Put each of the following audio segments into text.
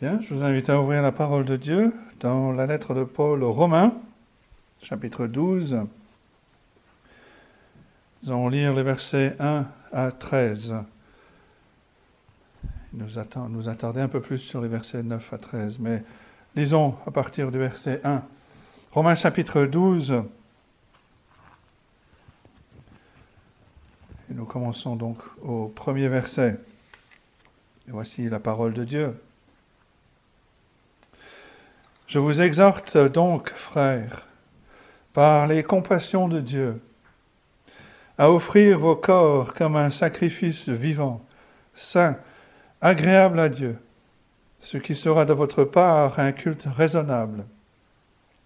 Bien, je vous invite à ouvrir la parole de Dieu dans la lettre de Paul aux Romains, chapitre 12. Nous allons lire les versets 1 à 13. Nous, attend, nous attarder un peu plus sur les versets 9 à 13, mais lisons à partir du verset 1. Romains chapitre 12. Et nous commençons donc au premier verset. Et voici la parole de Dieu. Je vous exhorte donc, frères, par les compassions de Dieu, à offrir vos corps comme un sacrifice vivant, saint, agréable à Dieu, ce qui sera de votre part un culte raisonnable.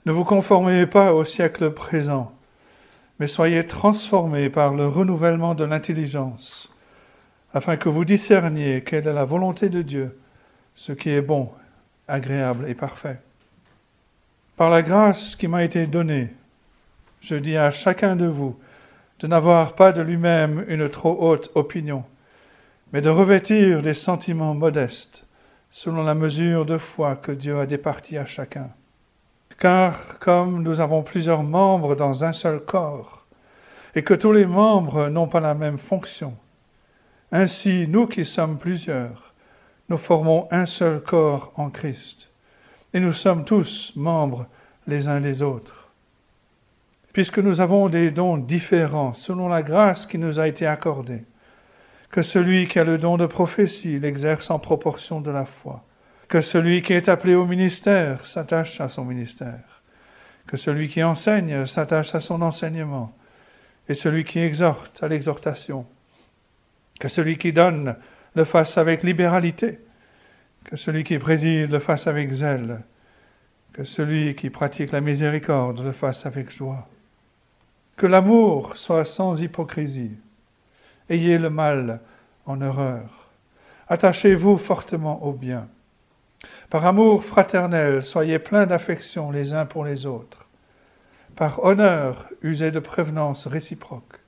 Ne vous conformez pas au siècle présent, mais soyez transformés par le renouvellement de l'intelligence, afin que vous discerniez quelle est la volonté de Dieu, ce qui est bon, agréable et parfait. Par la grâce qui m'a été donnée, je dis à chacun de vous de n'avoir pas de lui-même une trop haute opinion, mais de revêtir des sentiments modestes, selon la mesure de foi que Dieu a départie à chacun. Car comme nous avons plusieurs membres dans un seul corps, et que tous les membres n'ont pas la même fonction, ainsi nous qui sommes plusieurs, nous formons un seul corps en Christ et nous sommes tous membres les uns des autres. Puisque nous avons des dons différents selon la grâce qui nous a été accordée, que celui qui a le don de prophétie l'exerce en proportion de la foi, que celui qui est appelé au ministère s'attache à son ministère, que celui qui enseigne s'attache à son enseignement, et celui qui exhorte à l'exhortation, que celui qui donne le fasse avec libéralité, que celui qui préside le fasse avec zèle, que celui qui pratique la miséricorde le fasse avec joie. Que l'amour soit sans hypocrisie. Ayez le mal en horreur. Attachez-vous fortement au bien. Par amour fraternel, soyez pleins d'affection les uns pour les autres. Par honneur, usez de prévenance réciproque.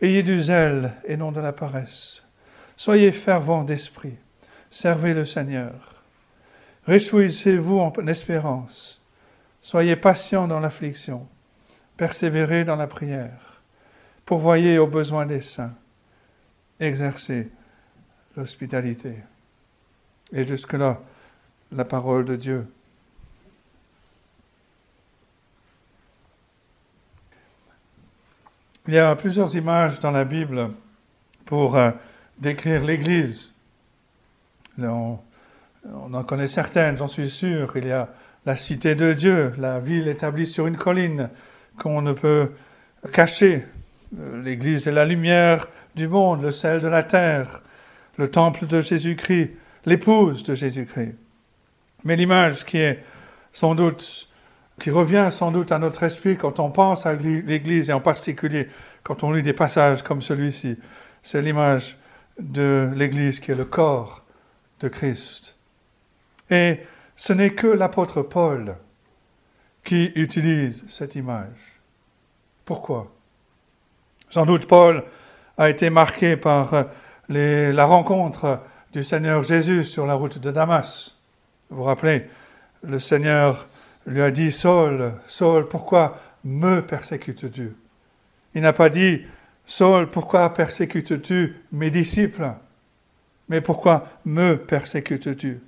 Ayez du zèle et non de la paresse. Soyez fervents d'esprit. Servez le Seigneur. Réjouissez-vous en espérance. Soyez patients dans l'affliction. Persévérez dans la prière. Pourvoyez aux besoins des saints. Exercez l'hospitalité. Et jusque-là, la parole de Dieu. Il y a plusieurs images dans la Bible pour euh, décrire l'Église. On, en connaît certaines, j'en suis sûr. Il y a la cité de Dieu, la ville établie sur une colline qu'on ne peut cacher. Euh, L'Église est la lumière du monde, le sel de la terre, le temple de Jésus-Christ, l'épouse de Jésus-Christ. Mais l'image qui est sans doute, qui revient sans doute à notre esprit quand on pense à l'Église et en particulier quand on lit des passages comme celui-ci, c'est l'image de l'Église qui est le corps de Christ. Et ce n'est que l'apôtre Paul qui utilise cette image. Pourquoi? Sans doute Paul a été marqué par la rencontre du Seigneur Jésus sur la route de Damas. Vous vous rappelez, le Seigneur lui a dit, Saul, Saul, pourquoi me persécutes-tu? Il n'a pas dit, Saul, pourquoi persécutes-tu mes disciples? Mais pourquoi me persécutes-tu?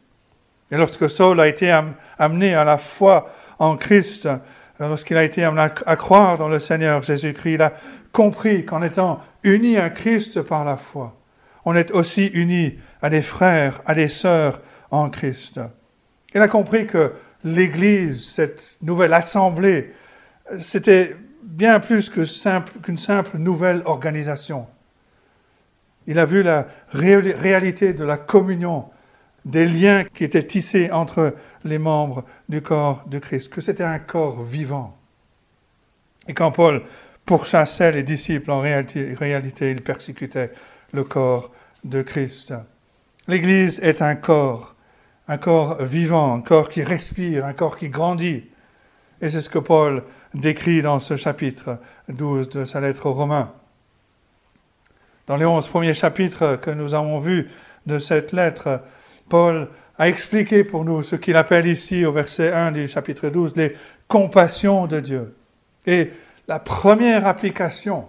Et lorsque Saul a été amené à la foi en Christ, lorsqu'il a été amené à croire dans le Seigneur Jésus-Christ, il a compris qu'en étant uni à Christ par la foi, on est aussi uni à des frères, à des sœurs en Christ. Il a compris que l'Église, cette nouvelle assemblée, c'était bien plus qu'une simple, simple nouvelle organisation. Il a vu la réalité de la communion des liens qui étaient tissés entre les membres du corps de Christ, que c'était un corps vivant. Et quand Paul pourchassait les disciples, en réalité, il persécutait le corps de Christ. L'Église est un corps, un corps vivant, un corps qui respire, un corps qui grandit. Et c'est ce que Paul décrit dans ce chapitre 12 de sa lettre aux Romains. Dans les onze premiers chapitres que nous avons vus de cette lettre, Paul à expliquer pour nous ce qu'il appelle ici au verset 1 du chapitre 12 les compassions de Dieu. Et la première application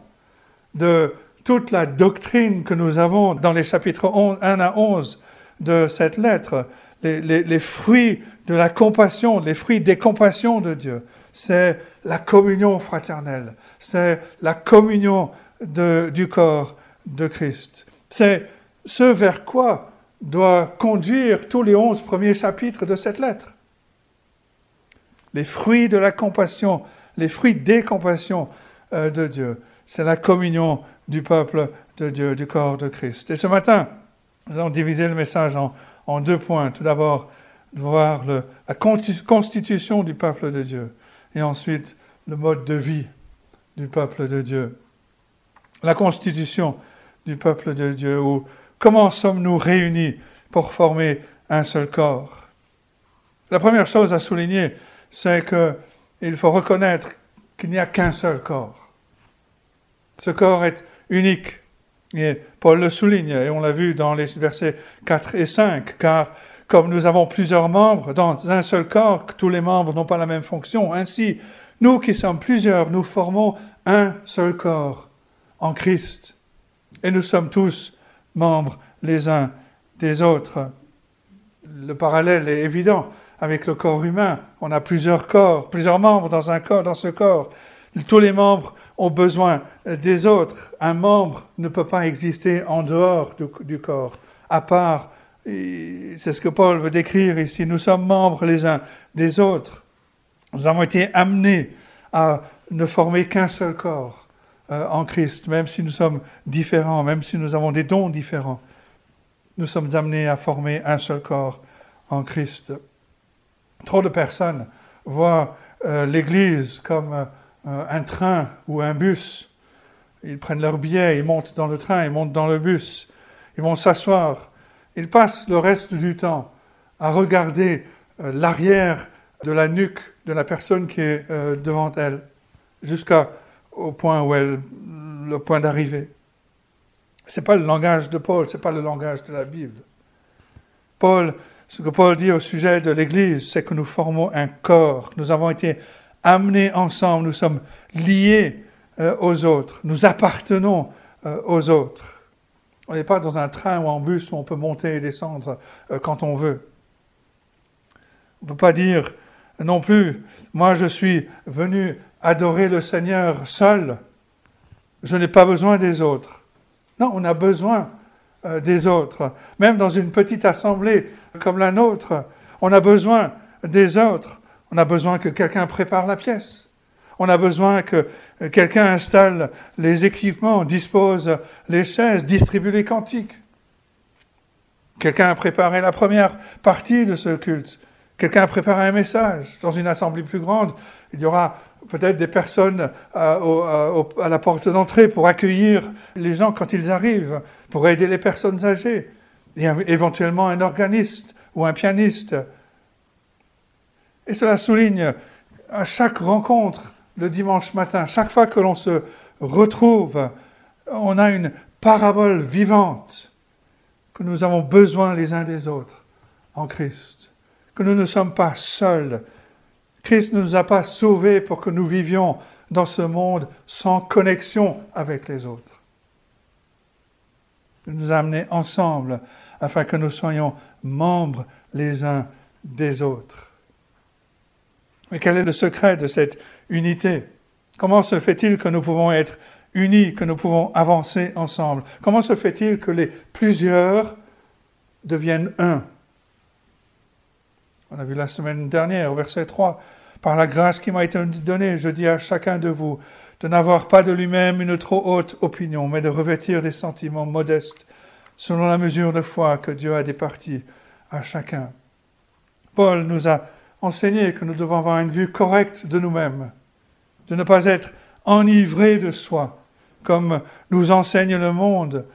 de toute la doctrine que nous avons dans les chapitres 1 à 11 de cette lettre, les, fruits de la compassion, les fruits des compassions de Dieu, c'est la communion fraternelle, c'est la communion du corps de Christ. C'est ce vers quoi doit conduire tous les onze premiers chapitres de cette lettre. Les fruits de la compassion, les fruits des compassions euh, de Dieu, c'est la communion du peuple de Dieu, du corps de Christ. Et ce matin, nous allons diviser le message en, deux points. Tout d'abord, voir la constitution du peuple de Dieu et ensuite le mode de vie du peuple de Dieu. La constitution du peuple de Dieu, ou comment sommes-nous réunis pour former un seul corps? La première chose à souligner, c'est qu'il faut reconnaître qu'il n'y a qu'un seul corps. Ce corps est unique. Et Paul le souligne, et on l'a vu dans les versets 4 et 5, car comme nous avons plusieurs membres dans un seul corps, tous les membres n'ont pas la même fonction, ainsi, nous qui sommes plusieurs, nous formons un seul corps en Christ. Et nous sommes tous membres les uns des autres. Le parallèle est évident avec le corps humain. On a plusieurs corps, plusieurs membres dans un corps, dans ce corps. Tous les membres ont besoin des autres. Un membre ne peut pas exister en dehors du, corps, à part, c'est ce que Paul veut décrire ici, nous sommes membres les uns des autres. Nous avons été amenés à ne former qu'un seul corps euh, en Christ, même si nous sommes différents, même si nous avons des dons différents. Nous sommes amenés à former un seul corps en Christ. Trop de personnes voient euh, l'Église comme euh, un train ou un bus. Ils prennent leur billet, ils montent dans le train, ils montent dans le bus, ils vont s'asseoir. Ils passent le reste du temps à regarder l'arrière de la nuque de la personne qui est devant elle, jusqu'au point où elle, le point d'arrivée. C'est pas le langage de Paul, c'est pas le langage de la Bible. Paul, ce que Paul dit au sujet de l'Église, c'est que nous formons un corps. Nous avons été amenés ensemble, nous sommes liés euh, aux autres, nous appartenons euh, aux autres. On n'est pas dans un train ou en bus où on peut monter et descendre euh, quand on veut. On ne peut pas dire non plus, moi je suis venu adorer le Seigneur seul, je n'ai pas besoin des autres. Non, on a besoin des autres. Même dans une petite assemblée comme la nôtre, on a besoin des autres. On a besoin que quelqu'un prépare la pièce. On a besoin que quelqu'un installe les équipements, dispose les chaises, distribue les cantiques. Quelqu'un a préparé la première partie de ce culte. Quelqu'un a préparé un message. Dans une assemblée plus grande, il y aura peut-être des personnes à, à la porte d'entrée pour accueillir les gens quand ils arrivent, pour aider les personnes âgées, et éventuellement un organiste ou un pianiste. Et cela souligne à chaque rencontre le dimanche matin, chaque fois que l'on se retrouve, on a une parabole vivante que nous avons besoin les uns des autres en Christ, nous ne sommes pas seuls. Christ ne nous a pas sauvés pour que nous vivions dans ce monde sans connexion avec les autres. Il nous a amenés ensemble afin que nous soyons membres les uns des autres. Mais quel est le secret de cette unité? Comment se fait-il que nous pouvons être unis, que nous pouvons avancer ensemble? Comment se fait-il que les plusieurs deviennent un? On a vu la semaine dernière au verset 3, Par la grâce qui m'a été donnée, je dis à chacun de vous de n'avoir pas de lui-même une trop haute opinion, mais de revêtir des sentiments modestes, selon la mesure de foi que Dieu a départie à chacun. Paul nous a enseigner que nous devons avoir une vue correcte de nous-mêmes, de ne pas être enivrés de soi, comme nous enseigne le monde,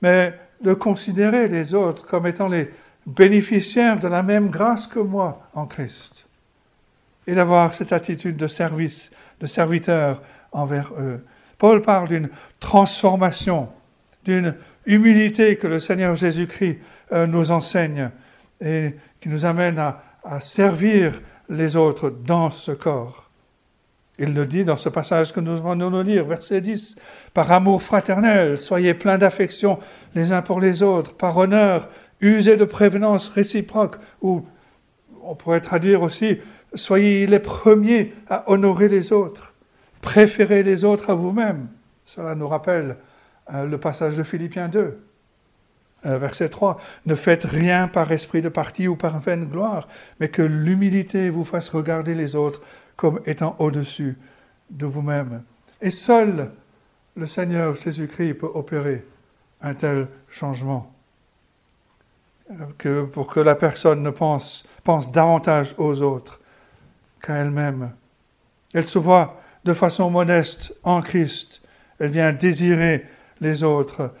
mais de considérer les autres comme étant les bénéficiaires de la même grâce que moi en Christ, et d'avoir cette attitude de service, de serviteur envers eux. Paul parle d'une transformation, d'une humilité que le Seigneur Jésus-Christ euh, nous enseigne, et qui nous amène à, à servir les autres dans ce corps. Il le dit dans ce passage que nous venons de lire, verset 10. Par amour fraternel, soyez pleins d'affection les uns pour les autres, par honneur, usez de prévenance réciproque, ou on pourrait traduire aussi, soyez les premiers à honorer les autres, préférez les autres à vous-même. Cela nous rappelle euh, le passage de Philippiens 2. Euh, verset 3, ne faites rien par esprit de parti ou par vaine gloire, mais que l'humilité vous fasse regarder les autres comme étant au-dessus de vous-même. Et seul le Seigneur Jésus-Christ peut opérer un tel changement. Que pour que la personne ne pense, pense davantage aux autres qu'à elle-même. Elle se voit de façon modeste en Christ. Elle vient désirer les autres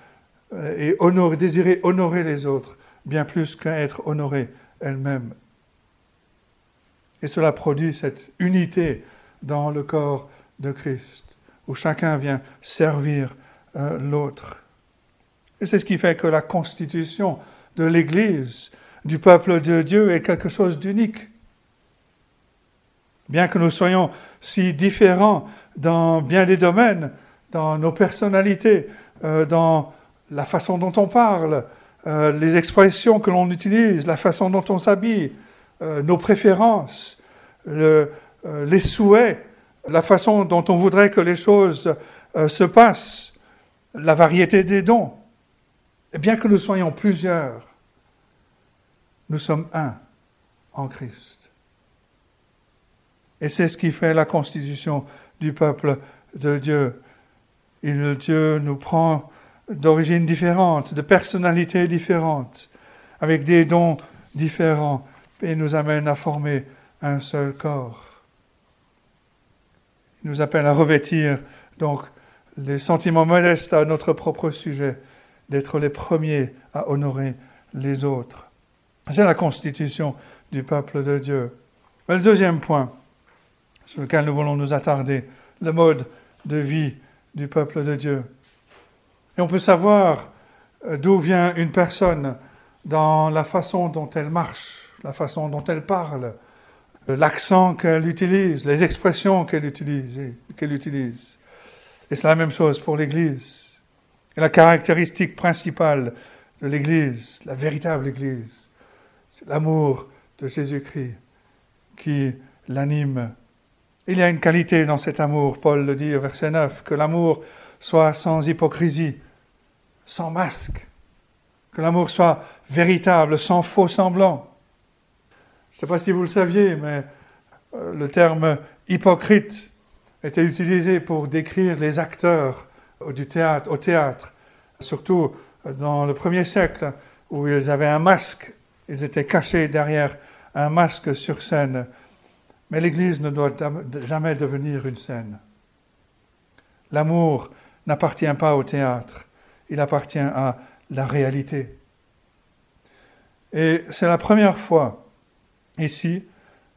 euh, et désirer honorer les autres bien plus qu'à être honorée elle-même. Et cela produit cette unité dans le corps de Christ, où chacun vient servir euh, l'autre. Et c'est ce qui fait que la constitution de l'Église, du peuple de Dieu, est quelque chose d'unique. Bien que nous soyons si différents dans bien des domaines, dans nos personnalités, euh, dans la façon dont on parle, euh, les expressions que l'on utilise, la façon dont on s'habille, euh, nos préférences, les souhaits, la façon dont on voudrait que les choses se passent, la variété des dons. Et bien que nous soyons plusieurs, nous sommes un en Christ. Et c'est ce qui fait la constitution du peuple de Dieu. Dieu nous prend d'origine différente, de personnalités différentes, avec des dons différents, et nous amène à former un seul corps. Il nous appelle à revêtir donc les sentiments modestes à notre propre sujet, d'être les premiers à honorer les autres. C'est la constitution du peuple de Dieu. le deuxième point sur lequel nous voulons nous attarder, le mode de vie du peuple de Dieu. Et on peut savoir euh, d'où vient une personne dans la façon dont elle marche, la façon dont elle parle, l'accent qu'elle utilise, les expressions qu'elle utilise, qu'elle utilise. Et c'est la même chose pour l'Église. Et la caractéristique principale de l'Église, la véritable Église, c'est l'amour de Jésus-Christ qui l'anime. Il y a une qualité dans cet amour, Paul le dit au verset 9, que l'amour soit sans hypocrisie, sans masque, que l'amour soit véritable, sans faux semblant. Je ne sais pas si vous le saviez, mais euh, le terme hypocrite était utilisé pour décrire les acteurs du théâtre, au théâtre, surtout dans le premier siècle, où ils avaient un masque, ils étaient cachés derrière un masque sur scène. Mais l'Église ne doit jamais devenir une scène. L'amour n'appartient pas au théâtre il appartient à la réalité. Et c'est la première fois ici,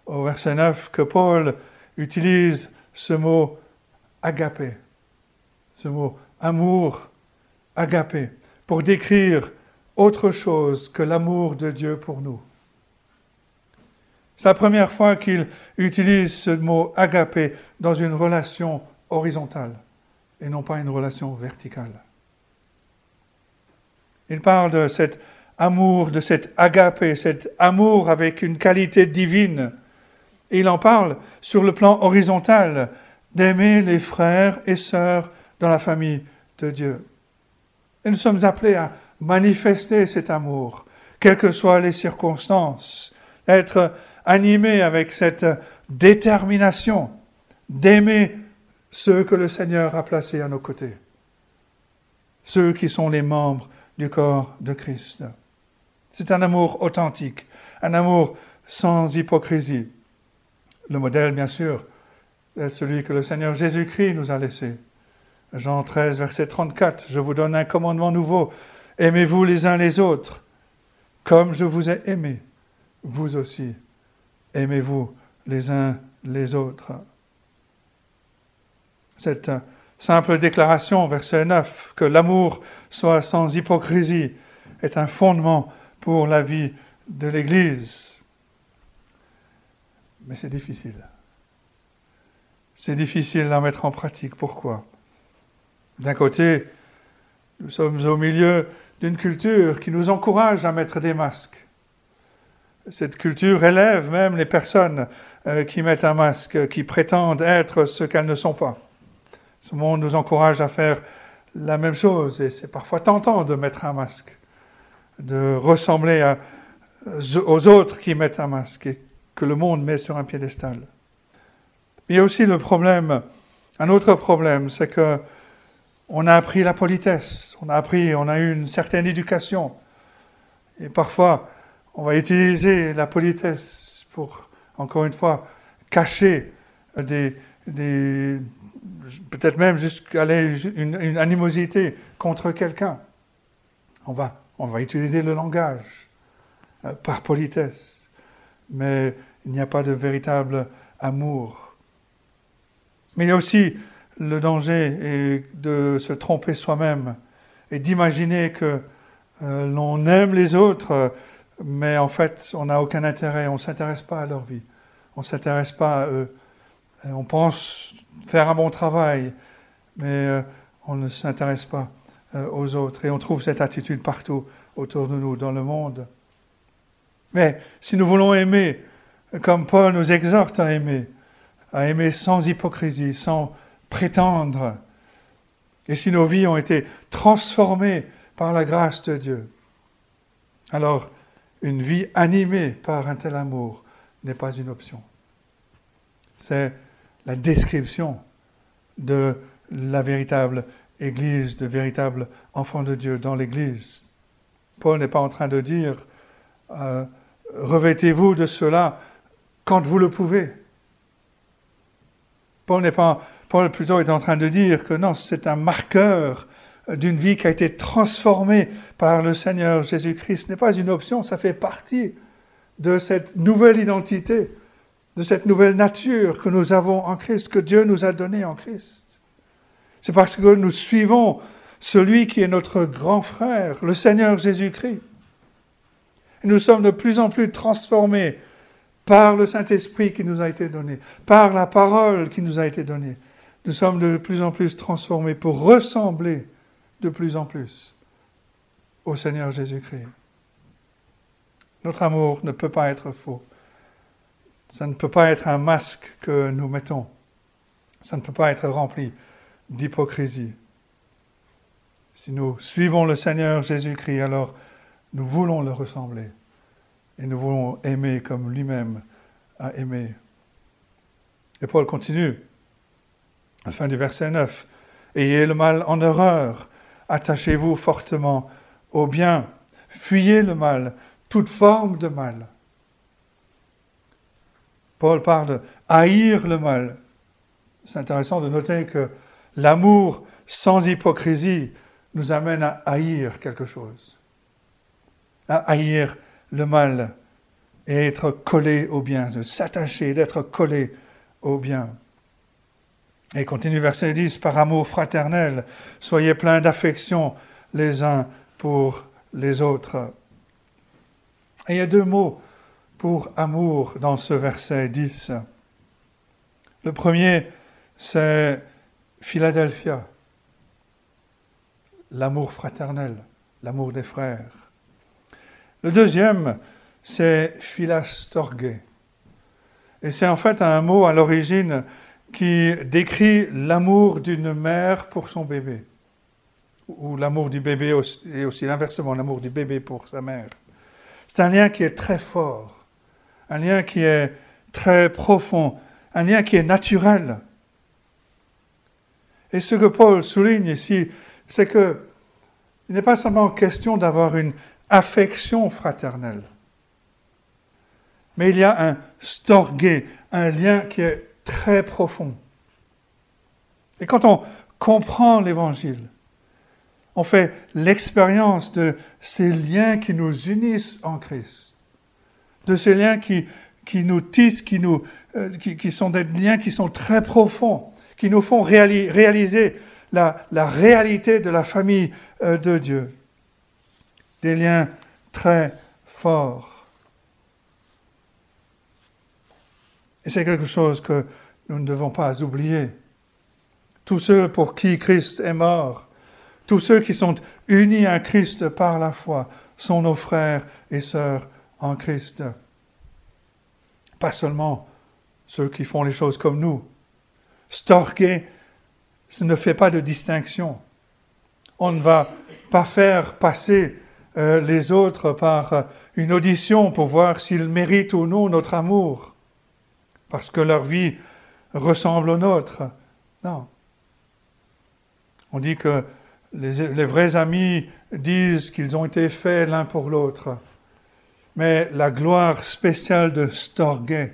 au verset 9, que Paul utilise ce mot agapé, ce mot amour agapé, pour décrire autre chose que l'amour de Dieu pour nous. C'est la première fois qu'il utilise ce mot agapé dans une relation horizontale et non pas une relation verticale. Il parle de cet amour, de cet agapé, cet amour avec une qualité divine. Et il en parle sur le plan horizontal, d'aimer les frères et sœurs dans la famille de Dieu. Et nous sommes appelés à manifester cet amour, quelles que soient les circonstances, être animés avec cette détermination d'aimer ceux que le Seigneur a placés à nos côtés, ceux qui sont les membres du corps de Christ. C'est un amour authentique, un amour sans hypocrisie. Le modèle, bien sûr, est celui que le Seigneur Jésus-Christ nous a laissé. Jean 13, verset 34, Je vous donne un commandement nouveau. Aimez-vous les uns les autres, comme je vous ai aimé, vous aussi. Aimez-vous les uns les autres. C'est simple déclaration, verset 9, que l'amour soit sans hypocrisie, est un fondement pour la vie de l'Église. Mais c'est difficile. C'est difficile à mettre en pratique. Pourquoi? D'un côté, nous sommes au milieu d'une culture qui nous encourage à mettre des masques. Cette culture élève même les personnes euh, qui mettent un masque, qui prétendent être ce qu'elles ne sont pas. Ce monde nous encourage à faire la même chose et c'est parfois tentant de mettre un masque, de ressembler aux autres qui mettent un masque et que le monde met sur un piédestal. Il y a aussi le problème, un autre problème, c'est que on a appris la politesse, on a appris, on a eu une certaine éducation. Et parfois, on va utiliser la politesse pour, encore une fois, cacher des, peut-être même jusqu'à une, une animosité contre quelqu'un. On va, on va utiliser le langage euh, par politesse, mais il n'y a pas de véritable amour. Mais il y a aussi le danger de se tromper soi-même et d'imaginer que euh, l'on aime les autres, mais en fait on n'a aucun intérêt, on ne s'intéresse pas à leur vie, on ne s'intéresse pas à eux. On pense faire un bon travail, mais euh, on ne s'intéresse pas euh, aux autres. Et on trouve cette attitude partout autour de nous, dans le monde. Mais si nous voulons aimer, comme Paul nous exhorte à aimer, à aimer sans hypocrisie, sans prétendre, et si nos vies ont été transformées par la grâce de Dieu, alors une vie animée par un tel amour n'est pas une option. C'est la description de la véritable Église, de véritable enfant de Dieu dans l'Église. Paul n'est pas en train de dire euh, revêtez-vous de cela quand vous le pouvez. Paul n'est pas, Paul plutôt est en train de dire que non, c'est un marqueur d'une vie qui a été transformée par le Seigneur Jésus-Christ. Ce n'est pas une option, ça fait partie de cette nouvelle identité de cette nouvelle nature que nous avons en Christ, que Dieu nous a donnée en Christ. C'est parce que nous suivons celui qui est notre grand frère, le Seigneur Jésus-Christ. Nous sommes de plus en plus transformés par le Saint-Esprit qui nous a été donné, par la parole qui nous a été donnée. Nous sommes de plus en plus transformés pour ressembler de plus en plus au Seigneur Jésus-Christ. Notre amour ne peut pas être faux. Ça ne peut pas être un masque que nous mettons. Ça ne peut pas être rempli d'hypocrisie. Si nous suivons le Seigneur Jésus-Christ, alors nous voulons le ressembler et nous voulons aimer comme lui-même a aimé. Et Paul continue, à la fin du verset 9, Ayez le mal en horreur, attachez-vous fortement au bien, fuyez le mal, toute forme de mal. Paul parle de haïr le mal. C'est intéressant de noter que l'amour sans hypocrisie nous amène à haïr quelque chose, à haïr le mal et être collé au bien, de s'attacher, d'être collé au bien. Et continue verset 10, par amour fraternel, soyez pleins d'affection les uns pour les autres. Et il y a deux mots pour amour dans ce verset 10. Le premier, c'est Philadelphia, l'amour fraternel, l'amour des frères. Le deuxième, c'est Philastorge. Et c'est en fait un mot à l'origine qui décrit l'amour d'une mère pour son bébé, ou l'amour du bébé, et aussi l'inversement, l'amour du bébé pour sa mère. C'est un lien qui est très fort un lien qui est très profond, un lien qui est naturel. Et ce que Paul souligne ici, c'est que il n'est pas seulement question d'avoir une affection fraternelle, mais il y a un storgé, un lien qui est très profond. Et quand on comprend l'Évangile, on fait l'expérience de ces liens qui nous unissent en Christ, de ces liens qui, qui nous tissent, qui, nous, euh, qui, sont des liens qui sont très profonds, qui nous font réaliser la, réalité de la famille euh, de Dieu. Des liens très forts. Et c'est quelque chose que nous ne devons pas oublier. Tous ceux pour qui Christ est mort, tous ceux qui sont unis à Christ par la foi, sont nos frères et sœurs en Christ. Pas seulement ceux qui font les choses comme nous. Storge ce ne fait pas de distinction. On ne va pas faire passer euh, les autres par euh, une audition pour voir s'ils méritent ou non notre amour, parce que leur vie ressemble aux nôtres. Non. On dit que les, vrais amis disent qu'ils ont été faits l'un pour l'autre. Mais la gloire spéciale de Storge,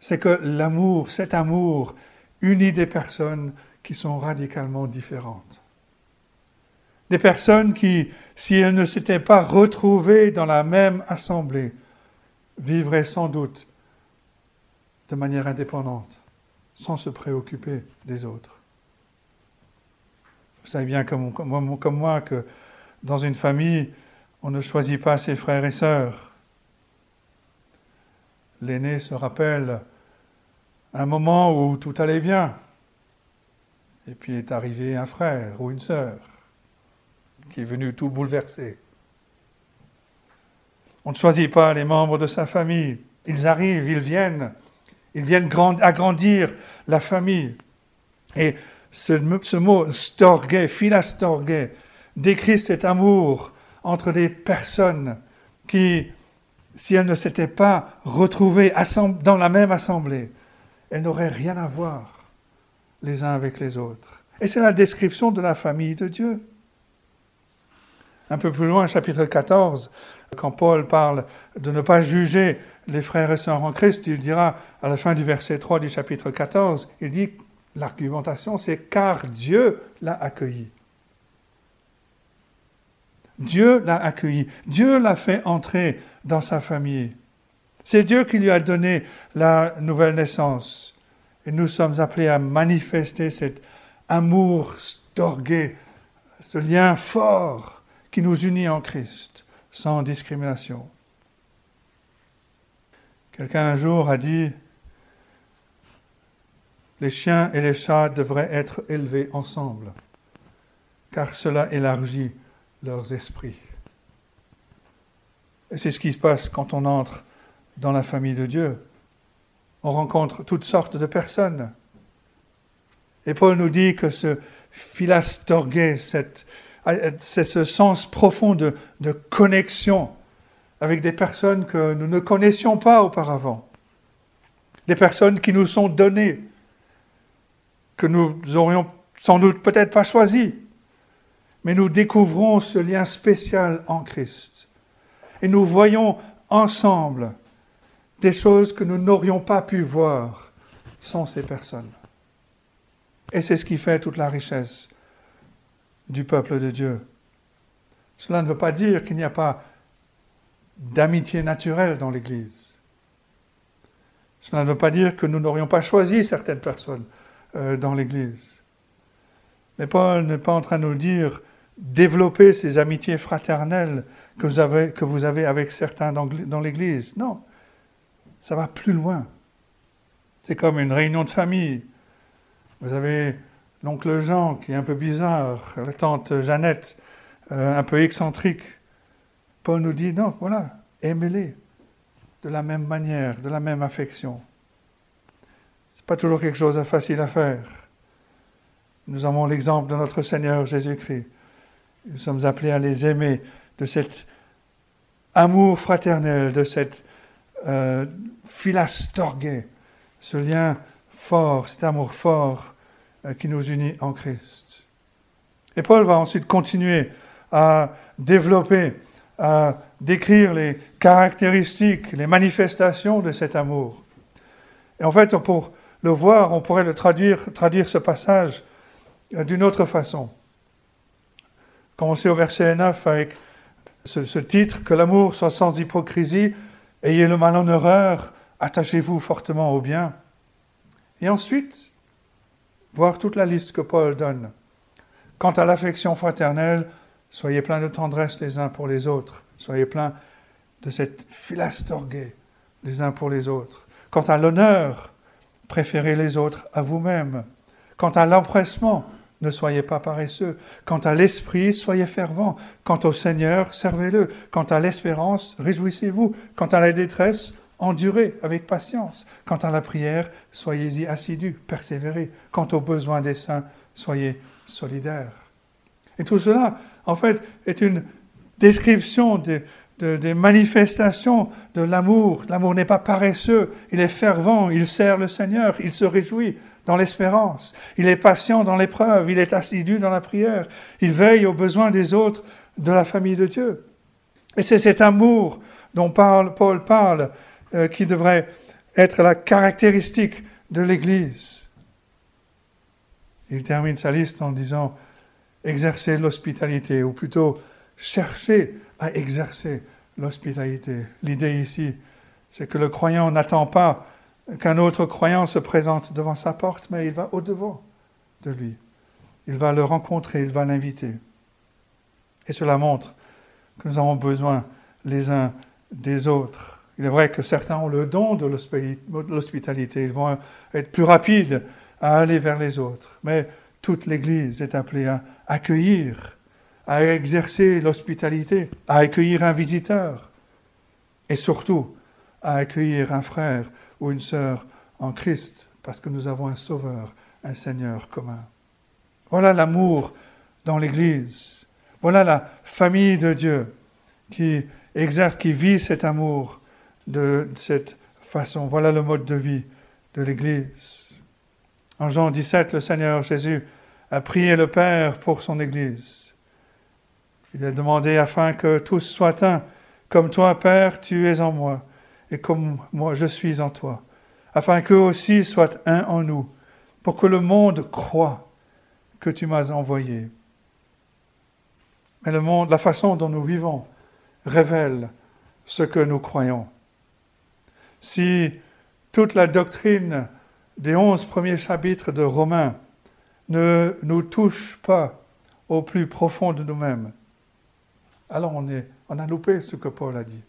c'est que l'amour, cet amour, unit des personnes qui sont radicalement différentes. Des personnes qui, si elles ne s'étaient pas retrouvées dans la même assemblée, vivraient sans doute de manière indépendante, sans se préoccuper des autres. Vous savez bien comme, moi que dans une famille, on ne choisit pas ses frères et sœurs. L'aîné se rappelle un moment où tout allait bien, et puis est arrivé un frère ou une sœur qui est venu tout bouleverser. On ne choisit pas les membres de sa famille. Ils arrivent, ils viennent. Ils viennent agrandir la famille. Et ce, mot storge, philastorge, décrit cet amour entre des personnes qui, si elles ne s'étaient pas retrouvées dans la même assemblée, elles n'auraient rien à voir les uns avec les autres. Et c'est la description de la famille de Dieu. Un peu plus loin, chapitre 14, quand Paul parle de ne pas juger les frères et sœurs en Christ, il dira à la fin du verset 3 du chapitre 14, il dit L'argumentation, c'est car Dieu l'a accueilli. Dieu l'a accueilli. Dieu l'a fait entrer dans sa famille. C'est Dieu qui lui a donné la nouvelle naissance. Et nous sommes appelés à manifester cet amour storgué, ce lien fort qui nous unit en Christ, sans discrimination. Quelqu'un un jour a dit, les chiens et les chats devraient être élevés ensemble, car cela élargit leurs esprits. Et c'est ce qui se passe quand on entre dans la famille de Dieu. On rencontre toutes sortes de personnes. Et Paul nous dit que ce philastorgué, c'est ce sens profond de, de connexion avec des personnes que nous ne connaissions pas auparavant, des personnes qui nous sont données, que nous aurions sans doute peut-être pas choisi, mais nous découvrons ce lien spécial en Christ. Et nous voyons ensemble des choses que nous n'aurions pas pu voir sans ces personnes. Et c'est ce qui fait toute la richesse du peuple de Dieu. Cela ne veut pas dire qu'il n'y a pas d'amitié naturelle dans l'Église. Cela ne veut pas dire que nous n'aurions pas choisi certaines personnes euh, dans l'Église. Mais Paul n'est pas en train de nous dire développer ces amitiés fraternelles que vous avez, avec certains dans l'Église. Non, ça va plus loin. C'est comme une réunion de famille. Vous avez l'oncle Jean qui est un peu bizarre, la tante Jeannette euh, un peu excentrique. Paul nous dit non, voilà, aimez-les de la même manière, de la même affection pas toujours quelque chose de facile à faire. Nous avons l'exemple de notre Seigneur Jésus-Christ. Nous sommes appelés à les aimer de cet amour fraternel, de cette euh, ce lien fort, cet amour fort euh, qui nous unit en Christ. Et Paul va ensuite continuer à développer, à décrire les caractéristiques, les manifestations de cet amour. Et en fait, pour le voir, on pourrait le traduire, traduire ce passage euh, d'une autre façon. Commencer au verset 9 avec ce, titre, que l'amour soit sans hypocrisie, ayez le mal en horreur, attachez-vous fortement au bien. Et ensuite, voir toute la liste que Paul donne. Quant à l'affection fraternelle, soyez pleins de tendresse les uns pour les autres, soyez pleins de cette philastorgue les uns pour les autres. Quant à l'honneur, préférez les autres à vous-même. Quant à l'empressement, ne soyez pas paresseux. Quant à l'esprit, soyez fervents. Quant au Seigneur, servez-le. Quant à l'espérance, réjouissez-vous. Quant à la détresse, endurez avec patience. Quant à la prière, soyez-y assidus, persévérez. Quant aux besoins des saints, soyez solidaires. Et tout cela, en fait, est une description des manifestations de l'amour. L'amour n'est pas paresseux, il est fervent, il sert le Seigneur, il se réjouit dans l'espérance, il est patient dans l'épreuve, il est assidu dans la prière, il veille aux besoins des autres de la famille de Dieu. Et c'est cet amour dont Paul parle euh, qui devrait être la caractéristique de l'Église. Il termine sa liste en disant exercer l'hospitalité, ou plutôt chercher à exercer l'hospitalité. L'idée ici, c'est que le croyant n'attend pas qu'un autre croyant se présente devant sa porte, mais il va au-devant de lui. Il va le rencontrer, il va l'inviter. Et cela montre que nous avons besoin les uns des autres. Il est vrai que certains ont le don de l'hospitalité, ils vont être plus rapides à aller vers les autres, mais toute l'Église est appelée à accueillir, à exercer l'hospitalité, à accueillir un visiteur et surtout à accueillir un frère ou une sœur en Christ parce que nous avons un Sauveur, un Seigneur commun. Voilà l'amour dans l'Église. Voilà la famille de Dieu qui exerce, qui vit cet amour de cette façon. Voilà le mode de vie de l'Église. En Jean 17, le Seigneur Jésus a prié le Père pour son Église. Il a demandé afin que tous soient un, comme toi, Père, tu es en moi, et comme moi je suis en toi, afin qu'eux aussi soient un en nous, pour que le monde croie que tu m'as envoyé. Mais le monde, la façon dont nous vivons, révèle ce que nous croyons. Si toute la doctrine des onze premiers chapitres de Romains ne nous touche pas au plus profond de nous-mêmes, alors on, on a loupé ce que Paul a dit.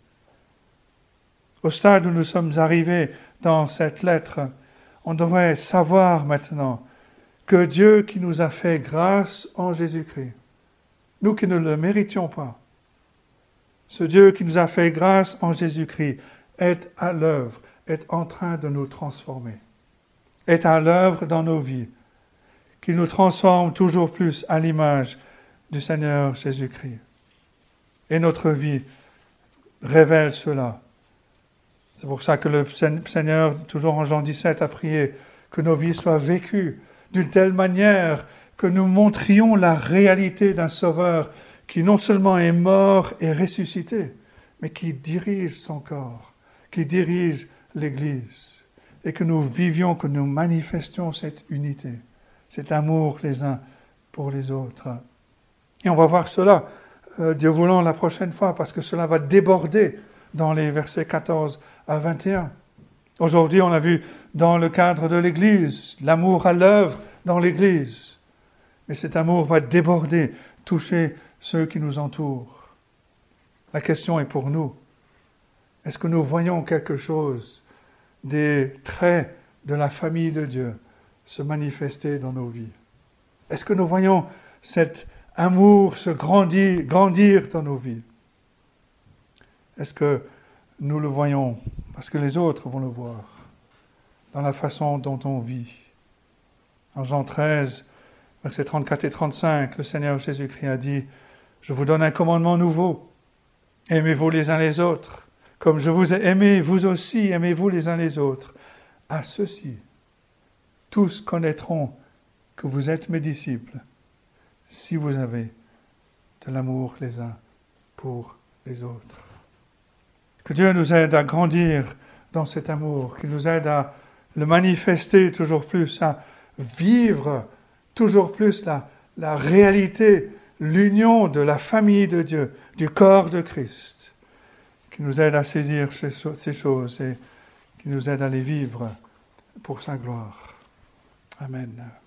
Au stade où nous sommes arrivés dans cette lettre, on devrait savoir maintenant que Dieu qui nous a fait grâce en Jésus-Christ, nous qui ne le méritions pas, ce Dieu qui nous a fait grâce en Jésus-Christ est à l'œuvre, est en train de nous transformer, est à l'œuvre dans nos vies, qui nous transforme toujours plus à l'image du Seigneur Jésus-Christ. Et notre vie révèle cela. C'est pour ça que le Seigneur, toujours en Jean 17, a prié que nos vies soient vécues d'une telle manière que nous montrions la réalité d'un Sauveur qui non seulement est mort et ressuscité, mais qui dirige son corps, qui dirige l'Église, et que nous vivions, que nous manifestions cette unité, cet amour les uns pour les autres. Et on va voir cela, euh, Dieu voulant, la prochaine fois, parce que cela va déborder dans les versets 14 à 21. Aujourd'hui, on a vu dans le cadre de l'Église, l'amour à l'œuvre dans l'Église. Mais cet amour va déborder, toucher ceux qui nous entourent. La question est pour nous. Est-ce que nous voyons quelque chose des traits de la famille de Dieu? Se manifester dans nos vies Est-ce que nous voyons cet amour se grandir, dans nos vies? Est-ce que nous le voyons parce que les autres vont le voir dans la façon dont on vit? En Jean 13, versets 34 et 35, le Seigneur Jésus-Christ a dit je vous donne un commandement nouveau. Aimez-vous les uns les autres. Comme je vous ai aimé, vous aussi aimez-vous les uns les autres. À ceci, tous connaîtront que vous êtes mes disciples si vous avez de l'amour les uns pour les autres. Que Dieu nous aide à grandir dans cet amour, qu'il nous aide à le manifester toujours plus, à vivre toujours plus la, la réalité l'union de la famille de Dieu, du corps de Christ, qui nous aide à saisir ces choses et qui nous aide à les vivre pour sa gloire. Amen.